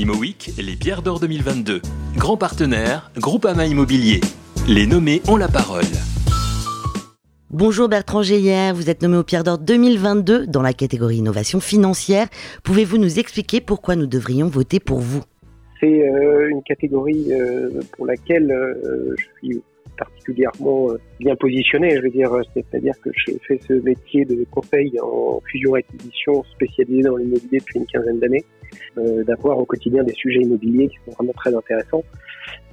ImoWeek, les pierres d'or 2022. Grand partenaire, Groupama Immobilier. Les nommés ont la parole. Bonjour Bertrand Geyer, vous êtes nommé au Pierre d'Or 2022 dans la catégorie innovation financière. Pouvez-vous nous expliquer pourquoi nous devrions voter pour vous? C'est euh, une catégorie euh, pour laquelle euh, je suis particulièrement bien positionné, je veux dire, c'est-à-dire que j'ai fait ce métier de conseil en fusion acquisition spécialisé dans l'immobilier depuis une quinzaine d'années, d'avoir au quotidien des sujets immobiliers qui sont vraiment très intéressants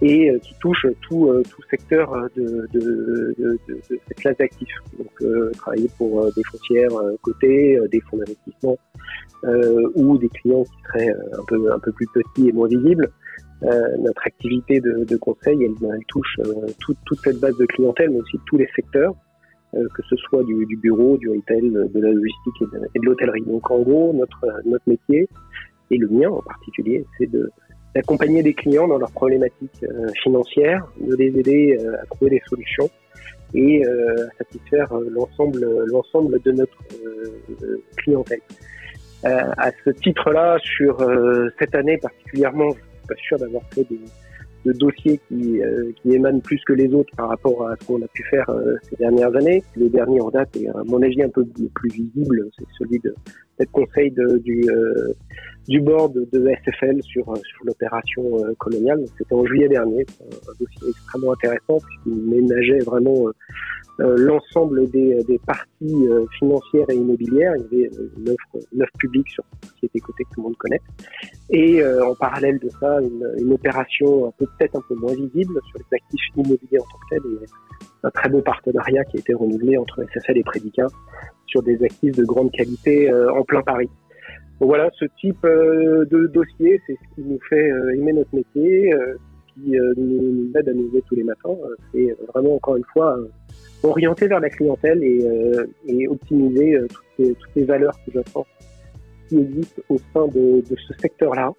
et euh, qui touche tout, euh, tout secteur euh, de, de, cette classe d'actifs. Donc travailler pour des foncières cotées, des fonds d'investissement ou des clients qui seraient un peu, un peu plus petits et moins visibles. Notre activité de, de conseil, elle, elle touche toute, toute cette base de clientèle, mais aussi tous les secteurs, que ce soit du, du, bureau, du retail, de la logistique et de, l'hôtellerie. Donc en gros, notre, notre métier, et le mien en particulier, c'est de, d'accompagner des clients dans leurs problématiques euh, financières, de les aider euh, à trouver des solutions et euh, à satisfaire l'ensemble l'ensemble de notre clientèle. à ce titre-là, sur cette année particulièrement, pas sûr d'avoir fait de dossiers qui, qui émanent plus que les autres par rapport à ce qu'on a pu faire ces dernières années. Le dernier en date est à mon avis un peu plus visible, c'est celui de cette conseil du, du board de SFL sur, sur l'opération euh, coloniale. C'était en juillet dernier, un, dossier extrêmement intéressant puisqu'il ménageait vraiment euh, euh, l'ensemble des, des, parties financières et immobilières. Il y avait une offre publique sur était côté que tout le monde connaît. Et en parallèle de ça, une, une opération peut-être un peu moins visible sur les actifs immobiliers en tant que tel. Et un très beau partenariat qui a été renouvelé entre SFL et Prédicat sur des actifs de grande qualité en plein Paris. Donc voilà, ce type euh, de dossier, c'est ce qui nous fait euh, aimer notre métier, euh, qui nous aide à nous lever tous les matins. C'est vraiment, encore une fois, orienter vers la clientèle et, et optimiser toutes les, toutes, les, valeurs que pense qui existent au sein de, de ce secteur-là.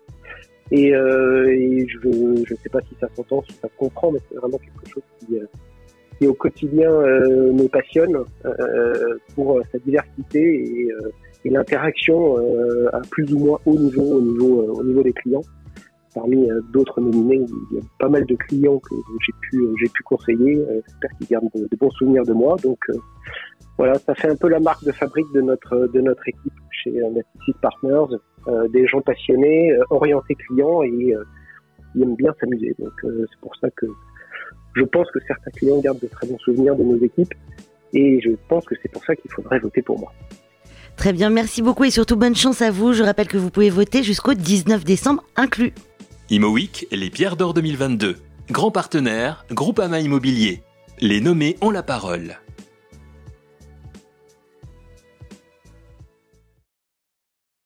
Et, et, je ne sais pas si ça s'entend, si ça se comprend, mais c'est vraiment quelque chose qui, qui au quotidien me passionne pour sa diversité et l'interaction euh, à plus ou moins haut niveau au niveau, euh, au niveau des clients. Parmi euh, d'autres nominés, il y a pas mal de clients que j'ai pu, pu conseiller. J'espère qu'ils gardent de, bons souvenirs de moi. Donc voilà, ça fait un peu la marque de fabrique de notre, de notre équipe chez Natixis Partners. des gens passionnés, orientés clients et qui aiment bien s'amuser. Donc c'est pour ça que je pense que certains clients gardent de très bons souvenirs de nos équipes et je pense que c'est pour ça qu'il faudrait voter pour moi. Très bien, merci beaucoup et surtout bonne chance à vous. Je rappelle que vous pouvez voter jusqu'au 19 décembre inclus. ImoWeek, les pierres d'or 2022. Grand partenaire, Groupama Immobilier. Les nommés ont la parole.